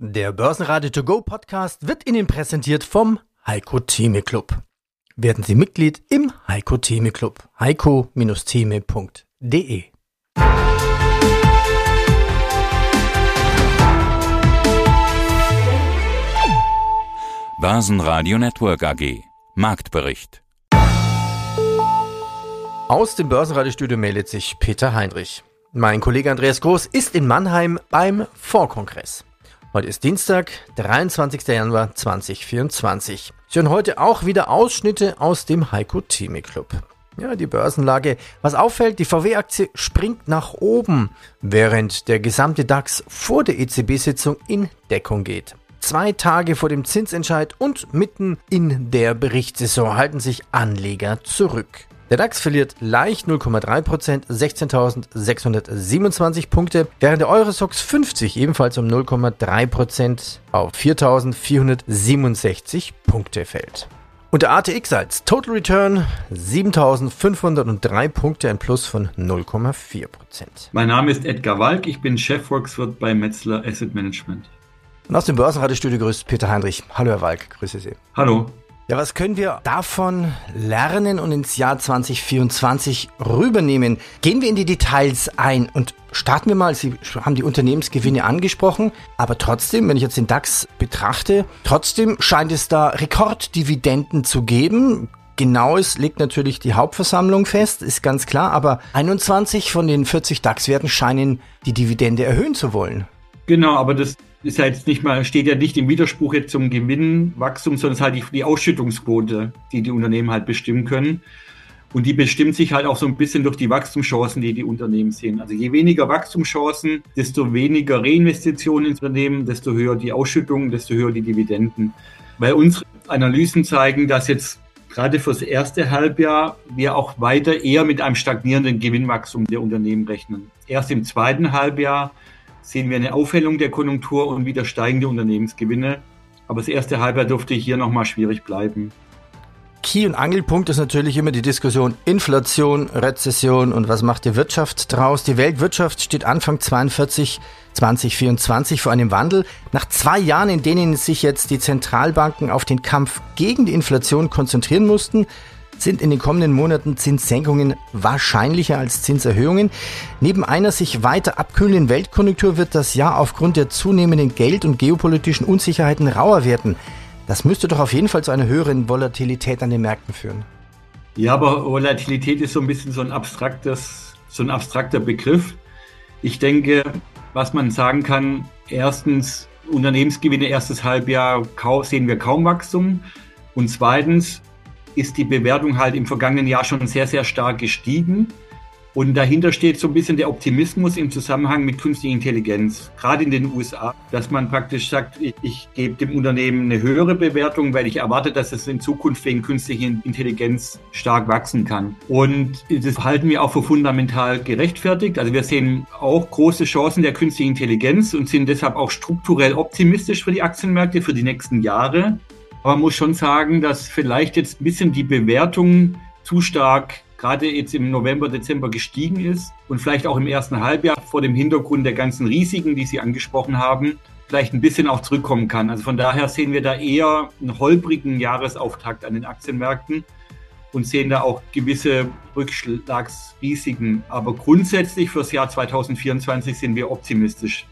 Der Börsenradio To Go Podcast wird Ihnen präsentiert vom Heiko Theme Club. Werden Sie Mitglied im Heiko Theme Club. heiko-theme.de Börsenradio Network AG Marktbericht Aus dem Börsenradiostudio meldet sich Peter Heinrich. Mein Kollege Andreas Groß ist in Mannheim beim Vorkongress. Heute ist Dienstag, 23. Januar 2024. Sie hören heute auch wieder Ausschnitte aus dem Heiko Theme Club. Ja, die Börsenlage. Was auffällt, die VW-Aktie springt nach oben, während der gesamte DAX vor der EZB-Sitzung in Deckung geht. Zwei Tage vor dem Zinsentscheid und mitten in der Berichtssaison halten sich Anleger zurück. Der DAX verliert leicht 0,3%, 16.627 Punkte, während der Eurosox 50 ebenfalls um 0,3% auf 4.467 Punkte fällt. Und der ATX als Total Return 7.503 Punkte, ein Plus von 0,4%. Mein Name ist Edgar Walk, ich bin Chefvolkswirt bei Metzler Asset Management. Und aus dem Börsenradiostudio grüßt Peter Heinrich. Hallo Herr Walk, grüße Sie. Hallo. Ja, was können wir davon lernen und ins Jahr 2024 rübernehmen? Gehen wir in die Details ein und starten wir mal. Sie haben die Unternehmensgewinne angesprochen, aber trotzdem, wenn ich jetzt den DAX betrachte, trotzdem scheint es da Rekorddividenden zu geben. Genaues legt natürlich die Hauptversammlung fest, ist ganz klar, aber 21 von den 40 DAX-Werten scheinen die Dividende erhöhen zu wollen. Genau, aber das ist ja jetzt nicht mal, steht ja nicht im Widerspruch jetzt zum Gewinnwachstum, sondern es ist halt die, die Ausschüttungsquote, die die Unternehmen halt bestimmen können. Und die bestimmt sich halt auch so ein bisschen durch die Wachstumschancen, die die Unternehmen sehen. Also je weniger Wachstumschancen, desto weniger Reinvestitionen ins Unternehmen, desto höher die Ausschüttungen, desto höher die Dividenden. Weil unsere Analysen zeigen, dass jetzt gerade fürs erste Halbjahr wir auch weiter eher mit einem stagnierenden Gewinnwachstum der Unternehmen rechnen. Erst im zweiten Halbjahr sehen wir eine Aufhellung der Konjunktur und wieder steigende Unternehmensgewinne. Aber das erste Halbjahr dürfte hier nochmal schwierig bleiben. Key- und Angelpunkt ist natürlich immer die Diskussion Inflation, Rezession und was macht die Wirtschaft draus. Die Weltwirtschaft steht Anfang 42, 2024 vor einem Wandel. Nach zwei Jahren, in denen sich jetzt die Zentralbanken auf den Kampf gegen die Inflation konzentrieren mussten, sind in den kommenden Monaten Zinssenkungen wahrscheinlicher als Zinserhöhungen. Neben einer sich weiter abkühlenden Weltkonjunktur wird das Jahr aufgrund der zunehmenden Geld- und geopolitischen Unsicherheiten rauer werden. Das müsste doch auf jeden Fall zu einer höheren Volatilität an den Märkten führen. Ja, aber Volatilität ist so ein bisschen so ein abstraktes, so ein abstrakter Begriff. Ich denke, was man sagen kann, erstens, Unternehmensgewinne erstes Halbjahr sehen wir kaum Wachstum. Und zweitens, ist die Bewertung halt im vergangenen Jahr schon sehr, sehr stark gestiegen. Und dahinter steht so ein bisschen der Optimismus im Zusammenhang mit künstlicher Intelligenz, gerade in den USA, dass man praktisch sagt, ich, ich, gebe dem Unternehmen eine höhere Bewertung, weil ich erwarte, dass es in Zukunft wegen künstlicher Intelligenz stark wachsen kann. Und das halten wir auch für fundamental gerechtfertigt. Also wir sehen auch große Chancen der künstlichen Intelligenz und sind deshalb auch strukturell optimistisch für die Aktienmärkte für die nächsten Jahre. Aber man muss schon sagen, dass vielleicht jetzt ein bisschen die Bewertung zu stark gerade jetzt im November, Dezember gestiegen ist und vielleicht auch im ersten Halbjahr vor dem Hintergrund der ganzen Risiken, die Sie angesprochen haben, vielleicht ein bisschen auch zurückkommen kann. Also von daher sehen wir da eher einen holprigen Jahresauftakt an den Aktienmärkten und sehen da auch gewisse Rückschlagsrisiken. Aber grundsätzlich fürs Jahr 2024 sind wir optimistisch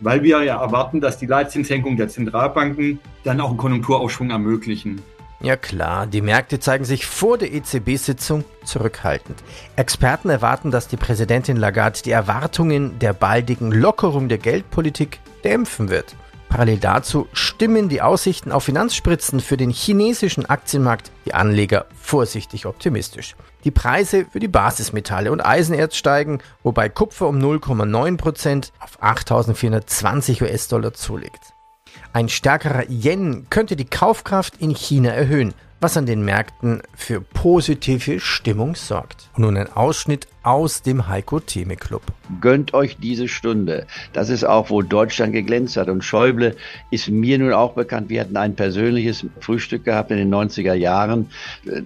weil wir ja erwarten, dass die Leitzinssenkung der Zentralbanken dann auch einen Konjunkturaufschwung ermöglichen. Ja klar, die Märkte zeigen sich vor der EZB-Sitzung zurückhaltend. Experten erwarten, dass die Präsidentin Lagarde die Erwartungen der baldigen Lockerung der Geldpolitik dämpfen wird. Parallel dazu stimmen die Aussichten auf Finanzspritzen für den chinesischen Aktienmarkt die Anleger vorsichtig optimistisch. Die Preise für die Basismetalle und Eisenerz steigen, wobei Kupfer um 0,9% auf 8.420 US-Dollar zulegt. Ein stärkerer Yen könnte die Kaufkraft in China erhöhen, was an den Märkten für positive Stimmung sorgt. Und nun ein Ausschnitt aus dem Heiko Theme Club. Gönnt euch diese Stunde. Das ist auch, wo Deutschland geglänzt hat. Und Schäuble ist mir nun auch bekannt. Wir hatten ein persönliches Frühstück gehabt in den 90er Jahren.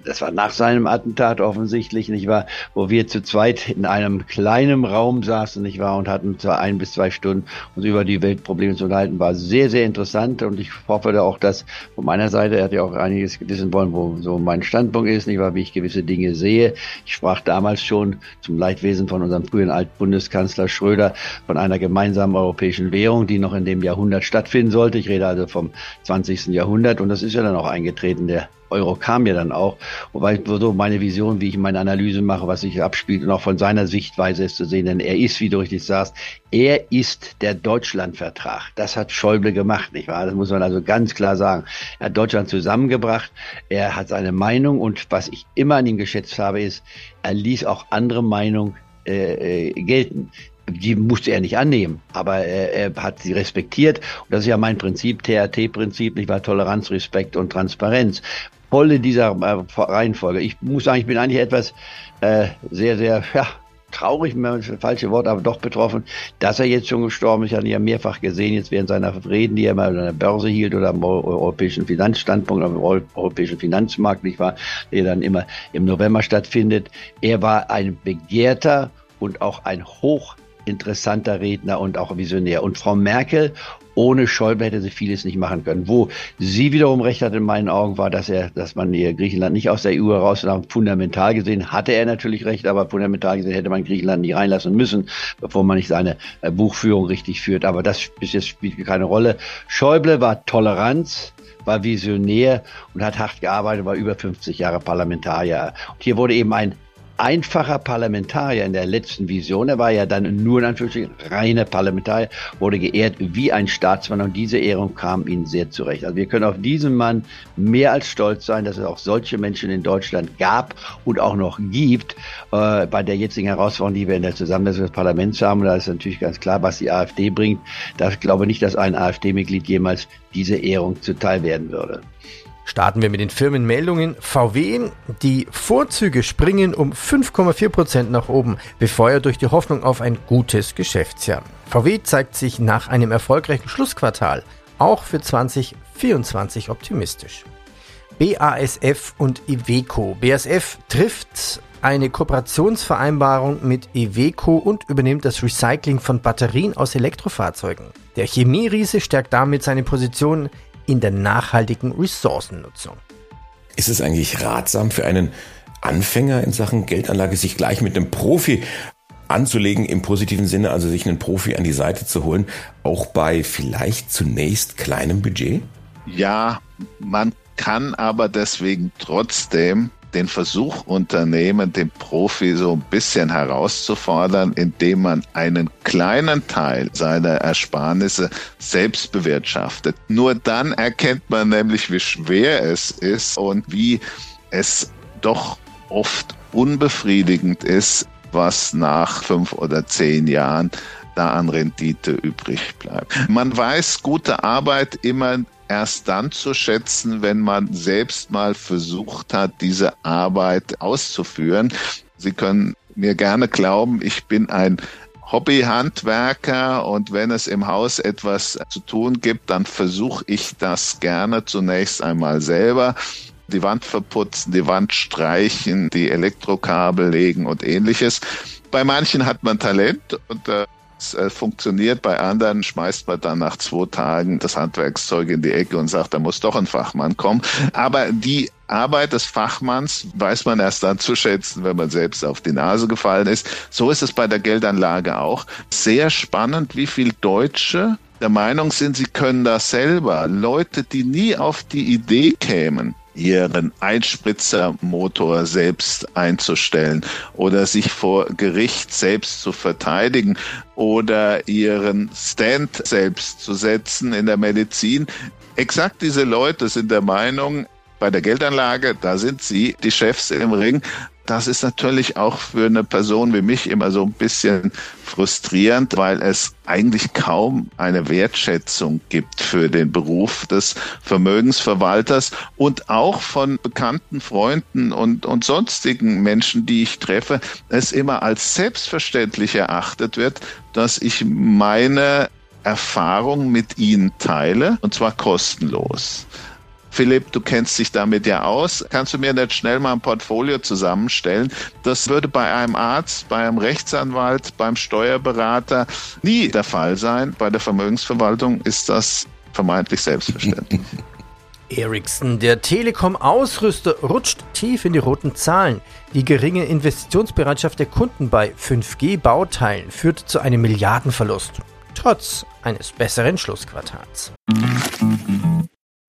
Das war nach seinem Attentat offensichtlich, nicht wahr? Wo wir zu zweit in einem kleinen Raum saßen, nicht wahr? Und hatten zwar ein bis zwei Stunden uns über die Weltprobleme zu unterhalten. War sehr, sehr interessant. Und ich hoffe auch, dass von meiner Seite, er hat ja auch einiges wissen wollen, wo so mein Standpunkt ist, nicht wahr? Wie ich gewisse Dinge sehe. Ich sprach damals schon zum Leidwesen von unserem frühen Altbundeskanzler Schröder von einer gemeinsamen europäischen Währung, die noch in dem Jahrhundert stattfinden sollte. Ich rede also vom 20. Jahrhundert und das ist ja dann auch eingetreten. Der Euro kam ja dann auch. Wobei so meine Vision, wie ich meine Analyse mache, was sich abspielt und auch von seiner Sichtweise ist zu sehen, denn er ist, wie du richtig sagst, er ist der Deutschlandvertrag. Das hat Schäuble gemacht, nicht wahr? Das muss man also ganz klar sagen. Er hat Deutschland zusammengebracht, er hat seine Meinung und was ich immer an ihm geschätzt habe, ist, er ließ auch andere Meinungen äh, äh, gelten die musste er nicht annehmen, aber er, er hat sie respektiert. Und das ist ja mein Prinzip, TRT-Prinzip, nicht wahr? Toleranz, Respekt und Transparenz voll in dieser äh, Reihenfolge. Ich muss sagen, ich bin eigentlich etwas äh, sehr, sehr, ja, traurig, falsche Wort, aber doch betroffen, dass er jetzt schon gestorben ist. Ich hatte ihn ja mehrfach gesehen, jetzt während seiner Reden, die er mal an der Börse hielt oder am europäischen Finanzstandpunkt, am europäischen Finanzmarkt, nicht wahr, der dann immer im November stattfindet. Er war ein begehrter und auch ein hochinteressanter Redner und auch Visionär. Und Frau Merkel ohne Schäuble hätte sie vieles nicht machen können. Wo sie wiederum recht hat in meinen Augen war, dass er, dass man hier Griechenland nicht aus der EU herausnahm. Fundamental gesehen hatte er natürlich recht, aber fundamental gesehen hätte man Griechenland nicht reinlassen müssen, bevor man nicht seine äh, Buchführung richtig führt. Aber das bis jetzt spielt keine Rolle. Schäuble war Toleranz, war visionär und hat hart gearbeitet, war über 50 Jahre Parlamentarier. Und hier wurde eben ein einfacher Parlamentarier in der letzten Vision. Er war ja dann nur in Anführungsstrichen reiner Parlamentarier, wurde geehrt wie ein Staatsmann und diese Ehrung kam ihm sehr zurecht. Also wir können auf diesen Mann mehr als stolz sein, dass es auch solche Menschen in Deutschland gab und auch noch gibt äh, bei der jetzigen Herausforderung, die wir in der Zusammensetzung des Parlaments haben. Da ist natürlich ganz klar, was die AfD bringt. Da glaube ich nicht, dass ein AfD-Mitglied jemals diese Ehrung zuteil werden würde. Starten wir mit den Firmenmeldungen. VW, die Vorzüge springen um 5,4 Prozent nach oben, befeuert durch die Hoffnung auf ein gutes Geschäftsjahr. VW zeigt sich nach einem erfolgreichen Schlussquartal auch für 2024 optimistisch. BASF und Iveco. BASF trifft eine Kooperationsvereinbarung mit Iveco und übernimmt das Recycling von Batterien aus Elektrofahrzeugen. Der Chemieriese stärkt damit seine Position in der nachhaltigen Ressourcennutzung. Ist es eigentlich ratsam für einen Anfänger in Sachen Geldanlage, sich gleich mit einem Profi anzulegen im positiven Sinne, also sich einen Profi an die Seite zu holen, auch bei vielleicht zunächst kleinem Budget? Ja, man kann aber deswegen trotzdem den Versuch unternehmen, den Profi so ein bisschen herauszufordern, indem man einen kleinen Teil seiner Ersparnisse selbst bewirtschaftet. Nur dann erkennt man nämlich, wie schwer es ist und wie es doch oft unbefriedigend ist, was nach fünf oder zehn Jahren da an Rendite übrig bleibt. Man weiß gute Arbeit immer erst dann zu schätzen, wenn man selbst mal versucht hat, diese Arbeit auszuführen. Sie können mir gerne glauben, ich bin ein Hobbyhandwerker und wenn es im Haus etwas zu tun gibt, dann versuche ich das gerne zunächst einmal selber. Die Wand verputzen, die Wand streichen, die Elektrokabel legen und ähnliches. Bei manchen hat man Talent und äh, äh, funktioniert. Bei anderen schmeißt man dann nach zwei Tagen das Handwerkszeug in die Ecke und sagt, da muss doch ein Fachmann kommen. Aber die Arbeit des Fachmanns weiß man erst dann zu schätzen, wenn man selbst auf die Nase gefallen ist. So ist es bei der Geldanlage auch. Sehr spannend, wie viel Deutsche der Meinung sind, sie können das selber. Leute, die nie auf die Idee kämen, ihren Einspritzermotor selbst einzustellen oder sich vor Gericht selbst zu verteidigen oder ihren Stand selbst zu setzen in der Medizin. Exakt diese Leute sind der Meinung, bei der Geldanlage, da sind sie die Chefs im Ring Das ist natürlich auch für eine Person wie mich immer so ein bisschen frustrierend, weil es eigentlich kaum eine Wertschätzung gibt für den Beruf des Vermögensverwalters und auch von bekannten Freunden und, und sonstigen Menschen, die ich treffe, es immer als selbstverständlich erachtet wird, dass ich meine Erfahrung mit ihnen teile und zwar kostenlos. Philipp, du kennst dich damit ja aus. Kannst du mir nicht schnell mal ein Portfolio zusammenstellen? Das würde bei einem Arzt, bei einem Rechtsanwalt, beim Steuerberater nie der Fall sein. Bei der Vermögensverwaltung ist das vermeintlich selbstverständlich. Ericsson, der Telekom-Ausrüster, rutscht tief in die roten Zahlen. Die geringe Investitionsbereitschaft der Kunden bei 5G-Bauteilen führt zu einem Milliardenverlust, trotz eines besseren Schlussquartals.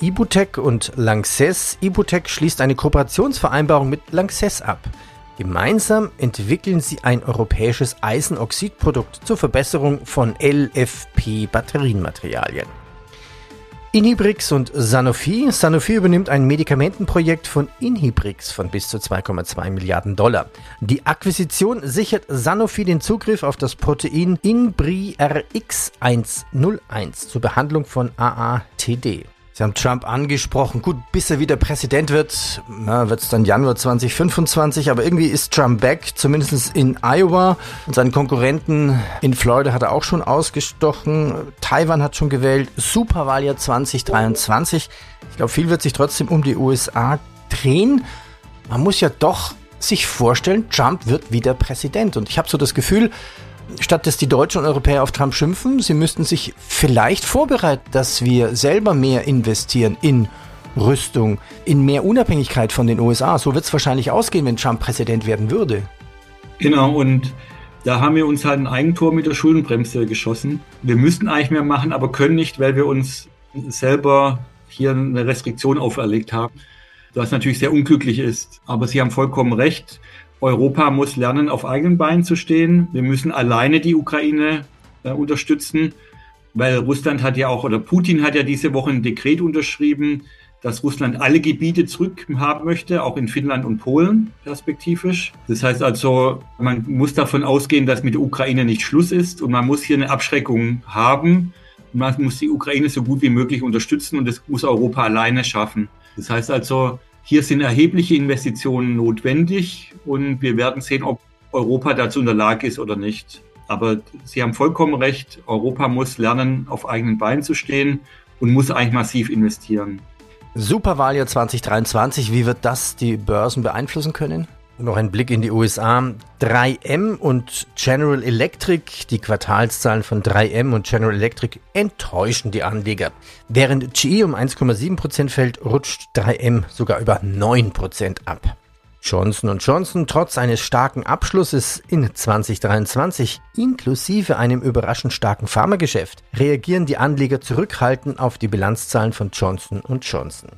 Ibutec und Lanxess. Ibutec schließt eine Kooperationsvereinbarung mit Lanxess ab. Gemeinsam entwickeln sie ein europäisches Eisenoxidprodukt zur Verbesserung von LFP-Batterienmaterialien. Inhibrix und Sanofi. Sanofi übernimmt ein Medikamentenprojekt von Inhibrix von bis zu 2,2 Milliarden Dollar. Die Akquisition sichert Sanofi den Zugriff auf das Protein InbriRx101 zur Behandlung von AATD. Sie haben Trump angesprochen. Gut, bis er wieder Präsident wird, wird es dann Januar 2025. Aber irgendwie ist Trump back, zumindest in Iowa. Und seinen Konkurrenten in Florida hat er auch schon ausgestochen. Taiwan hat schon gewählt. Superwahljahr 2023. Ich glaube, viel wird sich trotzdem um die USA drehen. Man muss ja doch sich vorstellen, Trump wird wieder Präsident. Und ich habe so das Gefühl, statt dass die Deutschen und Europäer auf Trump schimpfen, sie müssten sich vielleicht vorbereiten, dass wir selber mehr investieren in Rüstung, in mehr Unabhängigkeit von den USA. So wird es wahrscheinlich ausgehen, wenn Trump Präsident werden würde. Genau, und da haben wir uns halt ein Eigentor mit der Schuldenbremse geschossen. Wir müssten eigentlich mehr machen, aber können nicht, weil wir uns selber hier eine Restriktion auferlegt haben, was natürlich sehr unglücklich ist. Aber Sie haben vollkommen recht. Europa muss lernen, auf eigenen Beinen zu stehen. Wir müssen alleine die Ukraine äh, unterstützen, weil Russland hat ja auch, oder Putin hat ja diese Woche ein Dekret unterschrieben, dass Russland alle Gebiete zurückhaben möchte, auch in Finnland und Polen perspektivisch. Das heißt also, man muss davon ausgehen, dass mit der Ukraine nicht Schluss ist und man muss hier eine Abschreckung haben. Man muss die Ukraine so gut wie möglich unterstützen und das muss Europa alleine schaffen. Das heißt also, hier sind erhebliche Investitionen notwendig und wir werden sehen, ob Europa dazu in der Lage ist oder nicht. Aber Sie haben vollkommen recht, Europa muss lernen, auf eigenen Beinen zu stehen und muss eigentlich massiv investieren. Superwahljahr 2023, wie wird das die Börsen beeinflussen können? Noch ein Blick in die USA. 3M und General Electric, die Quartalszahlen von 3M und General Electric enttäuschen die Anleger. Während GE um 1,7% fällt, rutscht 3M sogar über 9% ab. Johnson Johnson trotz eines starken Abschlusses in 2023 inklusive einem überraschend starken Pharmageschäft reagieren die Anleger zurückhaltend auf die Bilanzzahlen von Johnson Johnson.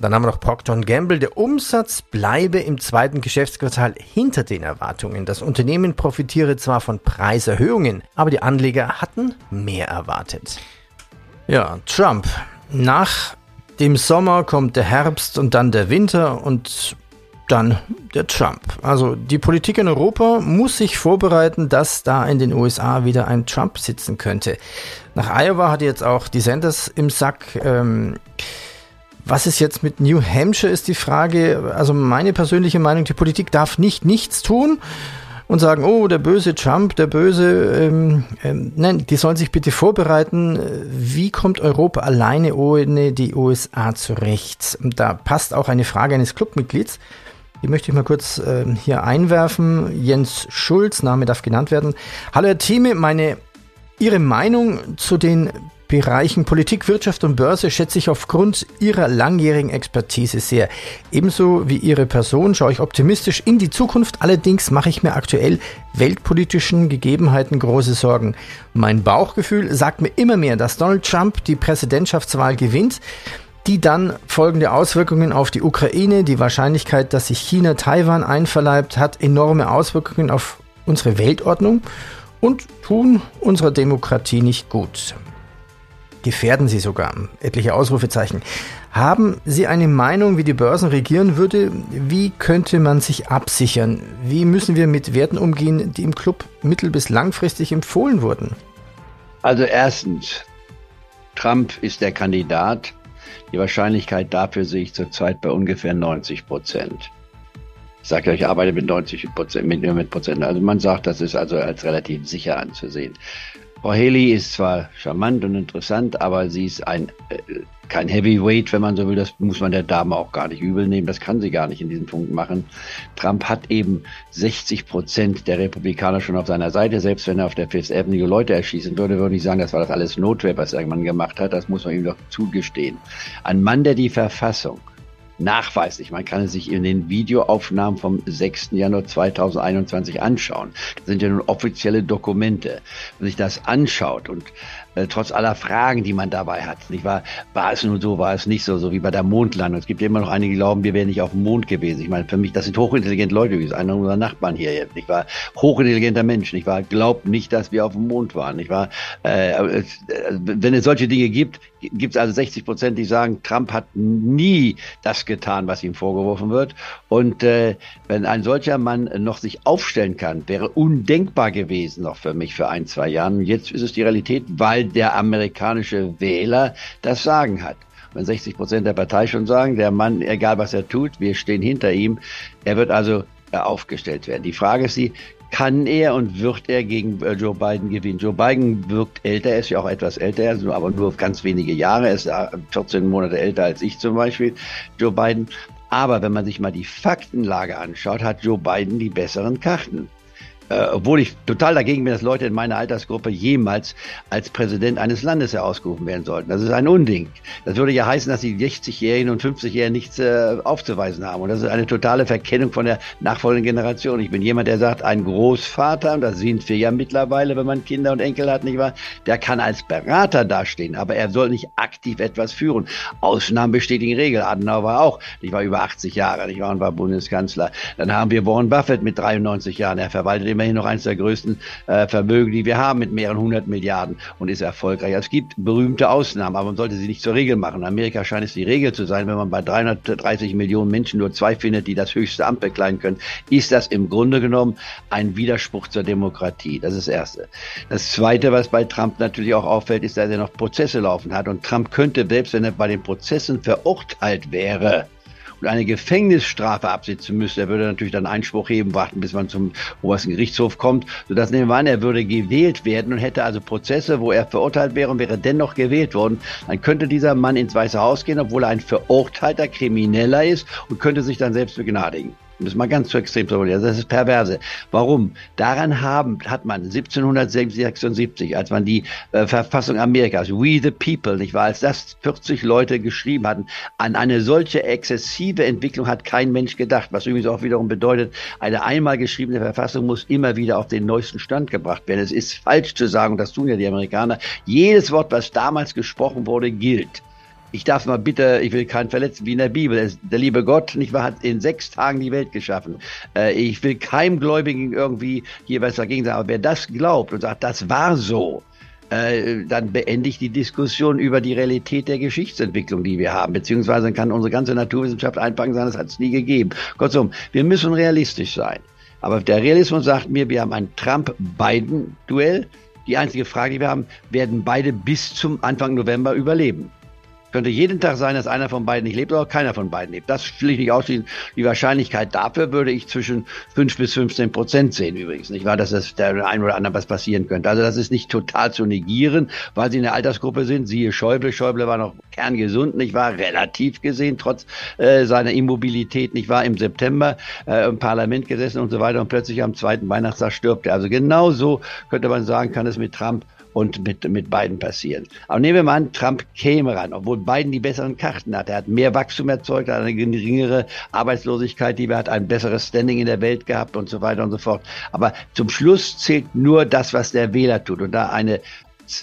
Dann haben wir noch Procter Gamble. Der Umsatz bleibe im zweiten Geschäftsquartal hinter den Erwartungen. Das Unternehmen profitiere zwar von Preiserhöhungen, aber die Anleger hatten mehr erwartet. Ja, Trump. Nach dem Sommer kommt der Herbst und dann der Winter und dann der Trump. Also die Politik in Europa muss sich vorbereiten, dass da in den USA wieder ein Trump sitzen könnte. Nach Iowa hat jetzt auch die Sanders im Sack. Ähm, was ist jetzt mit New Hampshire, ist die Frage. Also meine persönliche Meinung, die Politik darf nicht nichts tun und sagen, oh, der böse Trump, der böse, ähm, ähm, nein, die sollen sich bitte vorbereiten, wie kommt Europa alleine ohne die USA zurecht? Da passt auch eine Frage eines Clubmitglieds, die möchte ich mal kurz äh, hier einwerfen. Jens Schulz, Name darf genannt werden. Hallo Herr Thieme, meine, Ihre Meinung zu den Bereichen Politik, Wirtschaft und Börse schätze ich aufgrund Ihrer langjährigen Expertise sehr. Ebenso wie Ihre Person schaue ich optimistisch in die Zukunft. Allerdings mache ich mir aktuell weltpolitischen Gegebenheiten große Sorgen. Mein Bauchgefühl sagt mir immer mehr, dass Donald Trump die Präsidentschaftswahl gewinnt die dann folgende Auswirkungen auf die Ukraine, die Wahrscheinlichkeit, dass sich China Taiwan einverleibt, hat enorme Auswirkungen auf unsere Weltordnung und tun unserer Demokratie nicht gut. Gefährden sie sogar. Etliche Ausrufezeichen. Haben Sie eine Meinung, wie die Börsen regieren würde? Wie könnte man sich absichern? Wie müssen wir mit Werten umgehen, die im Club mittel- bis langfristig empfohlen wurden? Also erstens, Trump ist der Kandidat. Die Wahrscheinlichkeit dafür sehe ich zurzeit bei ungefähr 90 Prozent. Ich sage euch, ich arbeite mit 90 Prozent, mit, mit Prozent. Also man sagt, das ist also als relativ sicher anzusehen. Frau Haley ist zwar charmant und interessant, aber sie ist ein äh, kein Heavyweight, wenn man so will. Das muss man der Dame auch gar nicht übel nehmen. Das kann sie gar nicht in diesem Punkt machen. Trump hat eben 60 Prozent der Republikaner schon auf seiner Seite. Selbst wenn er auf der Fifth Avenue Leute erschießen würde, würde ich sagen, das war das alles Notwehr, was der Mann gemacht hat. Das muss man ihm doch zugestehen. Ein Mann, der die Verfassung nachweislich. Man kann es sich in den Videoaufnahmen vom 6. Januar 2021 anschauen. Das sind ja nun offizielle Dokumente. Wenn man sich das anschaut und äh, trotz aller Fragen, die man dabei hat, nicht wahr? War es nun so, war es nicht so, so wie bei der Mondlandung. Es gibt immer noch einige, die glauben, wir wären nicht auf dem Mond gewesen. Ich meine, für mich, das sind hochintelligente Leute, wie einer unserer Nachbarn hier jetzt, nicht wahr? Hochintelligenter Mensch, nicht wahr? Glaubt nicht, dass wir auf dem Mond waren, nicht wahr? Äh, äh wenn es solche Dinge gibt, gibt es also 60 Prozent, die sagen, Trump hat nie das getan, was ihm vorgeworfen wird. Und äh, wenn ein solcher Mann noch sich aufstellen kann, wäre undenkbar gewesen noch für mich für ein, zwei Jahren. Jetzt ist es die Realität, weil der amerikanische Wähler das Sagen hat. Wenn 60 Prozent der Partei schon sagen, der Mann, egal was er tut, wir stehen hinter ihm, er wird also äh, aufgestellt werden. Die Frage ist die, kann er und wird er gegen äh, Joe Biden gewinnen? Joe Biden wirkt älter, er ist ja auch etwas älter, aber nur ganz wenige Jahre. Er ist 14 Monate älter als ich zum Beispiel, Joe Biden. Aber wenn man sich mal die Faktenlage anschaut, hat Joe Biden die besseren Karten äh, obwohl ich total dagegen bin, dass Leute in meiner Altersgruppe jemals als Präsident eines Landes herausgerufen werden sollten. Das ist ein Unding. Das würde ja heißen, dass die 60-Jährigen und 50-Jährigen nichts äh, aufzuweisen haben. Und das ist eine totale Verkennung von der nachfolgenden Generation. Ich bin jemand, der sagt, ein Großvater, und das sind wir ja mittlerweile, wenn man Kinder und Enkel hat, nicht wahr? Der kann als Berater dastehen, aber er soll nicht aktiv etwas führen. Ausnahmen bestätigen Regel. Adenauer war auch, ich war über 80 Jahre, ich war und war Bundeskanzler. Dann haben wir Warren Buffett mit 93 Jahren. Er verwaltet im immerhin noch eines der größten äh, Vermögen, die wir haben, mit mehreren hundert Milliarden und ist erfolgreich. Also es gibt berühmte Ausnahmen, aber man sollte sie nicht zur Regel machen. In Amerika scheint es die Regel zu sein, wenn man bei 330 Millionen Menschen nur zwei findet, die das höchste Amt bekleiden können, ist das im Grunde genommen ein Widerspruch zur Demokratie. Das ist das Erste. Das Zweite, was bei Trump natürlich auch auffällt, ist, dass er noch Prozesse laufen hat. Und Trump könnte, selbst wenn er bei den Prozessen verurteilt wäre, eine Gefängnisstrafe absitzen müsste, er würde natürlich dann Einspruch heben, warten, bis man zum obersten Gerichtshof kommt, sodass nehmen wir an, er würde gewählt werden und hätte also Prozesse, wo er verurteilt wäre und wäre dennoch gewählt worden, dann könnte dieser Mann ins Weiße Haus gehen, obwohl er ein verurteilter Krimineller ist und könnte sich dann selbst begnadigen um das mal ganz zu extrem zu formulieren, das ist perverse. Warum? Daran haben, hat man 1776, als man die äh, Verfassung Amerikas, We the People, nicht wahr, als das 40 Leute geschrieben hatten, an eine solche exzessive Entwicklung hat kein Mensch gedacht, was übrigens auch wiederum bedeutet, eine einmal geschriebene Verfassung muss immer wieder auf den neuesten Stand gebracht werden. Es ist falsch zu sagen, und das tun ja die Amerikaner, jedes Wort, was damals gesprochen wurde, gilt ich darf mal bitte, ich will keinen verletzen, wie in der Bibel. Der liebe Gott, nicht wahr, hat in sechs Tagen die Welt geschaffen. Äh, ich will keinem Gläubigen irgendwie hier was dagegen sagen. Aber wer das glaubt und sagt, das war so, äh, dann beende ich die Diskussion über die Realität der Geschichtsentwicklung, die wir haben. Beziehungsweise kann unsere ganze Naturwissenschaft einpacken sagen, das hat es nie gegeben. Kurzum, wir müssen realistisch sein. Aber der Realismus sagt mir, wir haben ein Trump-Biden-Duell. Die einzige Frage, die wir haben, werden beide bis zum Anfang November überleben. Könnte jeden Tag sein, dass einer von beiden nicht lebt oder keiner von beiden lebt. Das will ich nicht ausschließen. Die Wahrscheinlichkeit dafür würde ich zwischen 5 bis 15 Prozent sehen übrigens. Nicht wahr, dass es der einen oder anderen was passieren könnte. Also das ist nicht total zu negieren, weil sie in der Altersgruppe sind. Siehe Schäuble. Schäuble war noch kerngesund, nicht wahr? Relativ gesehen, trotz äh, seiner Immobilität, nicht wahr? Im September äh, im Parlament gesessen und so weiter und plötzlich am zweiten Weihnachtstag stirbt er. Also genau so könnte man sagen, kann es mit Trump und mit, mit Biden passieren. Aber nehmen wir mal an, Trump käme ran, obwohl Biden die besseren Karten hat. Er hat mehr Wachstum erzeugt, hat eine geringere Arbeitslosigkeit, die wir hat ein besseres Standing in der Welt gehabt und so weiter und so fort. Aber zum Schluss zählt nur das, was der Wähler tut. Und da eine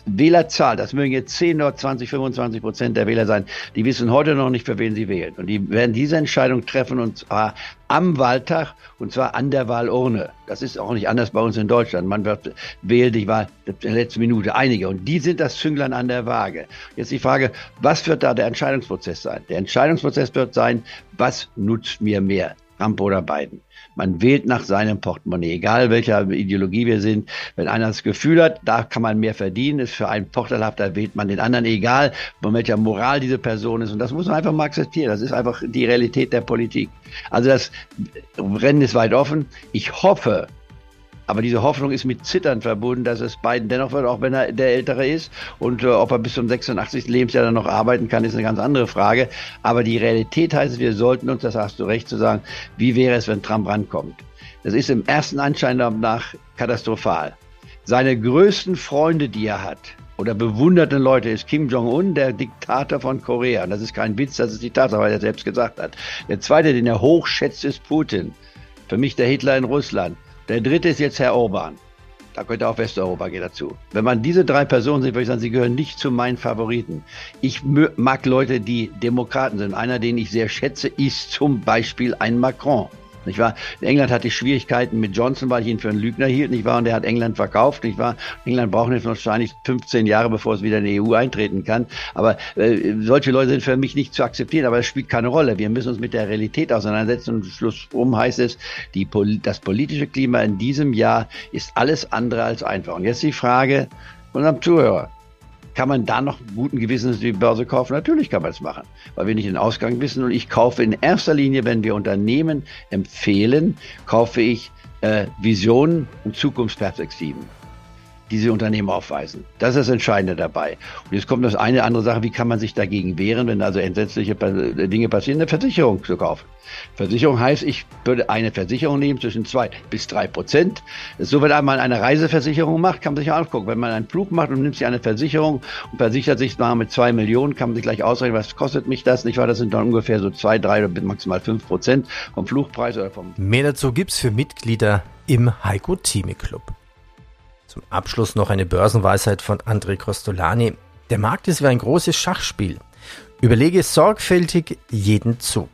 Wählerzahl, das mögen jetzt 10 oder 20, 25 Prozent der Wähler sein, die wissen heute noch nicht, für wen sie wählen. Und die werden diese Entscheidung treffen und zwar am Wahltag und zwar an der Wahlurne. Das ist auch nicht anders bei uns in Deutschland. Man wird wählt, war in der letzten Minute einige und die sind das Zünglein an der Waage. Jetzt die Frage, was wird da der Entscheidungsprozess sein? Der Entscheidungsprozess wird sein, was nutzt mir mehr? Trump oder Biden. Man wählt nach seinem Portemonnaie, egal welcher Ideologie wir sind. Wenn einer das Gefühl hat, da kann man mehr verdienen, ist für einen vorteilhafter, wählt man den anderen, egal von welcher Moral diese Person ist. Und das muss man einfach mal akzeptieren. Das ist einfach die Realität der Politik. Also das Rennen ist weit offen. Ich hoffe, aber diese Hoffnung ist mit Zittern verbunden, dass es Biden dennoch wird, auch wenn er der Ältere ist. Und äh, ob er bis zum 86. Lebensjahr dann noch arbeiten kann, ist eine ganz andere Frage. Aber die Realität heißt, wir sollten uns, das hast du recht zu sagen, wie wäre es, wenn Trump rankommt? Das ist im ersten Anschein nach katastrophal. Seine größten Freunde, die er hat, oder bewunderte Leute ist Kim Jong-un, der Diktator von Korea. Und das ist kein Witz, das ist die Tatsache, weil er selbst gesagt hat. Der zweite, den er hochschätzt, ist Putin. Für mich der Hitler in Russland. Der dritte ist jetzt Herr Orban. Da könnte auch Westeuropa gehen dazu. Wenn man diese drei Personen sieht, würde ich sagen, sie gehören nicht zu meinen Favoriten. Ich mag Leute, die Demokraten sind. Einer, den ich sehr schätze, ist zum Beispiel ein Macron. Nicht wahr? England hatte Schwierigkeiten mit Johnson, weil ich ihn für einen Lügner hielt, nicht wahr? Und der hat England verkauft, nicht wahr? England braucht jetzt wahrscheinlich 15 Jahre, bevor es wieder in die EU eintreten kann. Aber äh, solche Leute sind für mich nicht zu akzeptieren, aber es spielt keine Rolle. Wir müssen uns mit der Realität auseinandersetzen und schlussum heißt es, die, das politische Klima in diesem Jahr ist alles andere als einfach. Und jetzt die Frage von unserem Zuhörer. Kann man da noch guten Gewissens die Börse kaufen? Natürlich kann man es machen, weil wir nicht den Ausgang wissen. Und ich kaufe in erster Linie, wenn wir Unternehmen empfehlen, kaufe ich äh, Visionen und Zukunftsperspektiven diese Unternehmen aufweisen. Das ist das Entscheidende dabei. Und jetzt kommt das eine andere Sache, wie kann man sich dagegen wehren, wenn also entsetzliche Dinge passieren, eine Versicherung zu kaufen. Versicherung heißt, ich würde eine Versicherung nehmen zwischen zwei bis drei Prozent. So, wenn man eine Reiseversicherung macht, kann man sich angucken. Wenn man einen Flug macht und nimmt sich eine Versicherung und versichert sich mal mit zwei Millionen, kann man sich gleich ausrechnen, was kostet mich das? Nicht wahr? Das sind dann ungefähr so zwei, drei oder maximal fünf Prozent vom Flugpreis oder vom. Mehr dazu gibt's für Mitglieder im Heiko Theme Club. Zum Abschluss noch eine Börsenweisheit von André Costolani. Der Markt ist wie ein großes Schachspiel. Überlege sorgfältig jeden Zug.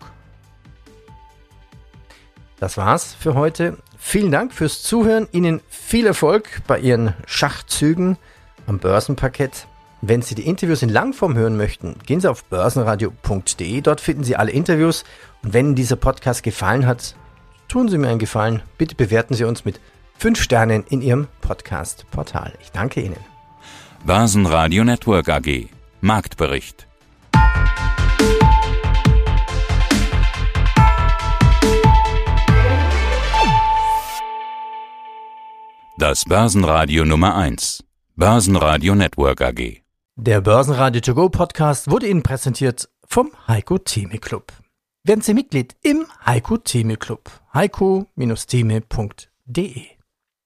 Das war's für heute. Vielen Dank fürs Zuhören. Ihnen viel Erfolg bei Ihren Schachzügen am Börsenparkett. Wenn Sie die Interviews in Langform hören möchten, gehen Sie auf börsenradio.de. Dort finden Sie alle Interviews. Und wenn Ihnen dieser Podcast gefallen hat, tun Sie mir einen Gefallen. Bitte bewerten Sie uns mit fünf Sternen in Ihrem Podcast-Portal. Ich danke Ihnen. Börsenradio Network AG. Marktbericht. Das Börsenradio Nummer 1. Börsenradio Network AG. Der Börsenradio To Go Podcast wurde Ihnen präsentiert vom Heiko Theme Club. Werden Sie Mitglied im Heiko Theme Club. heiko-theme.de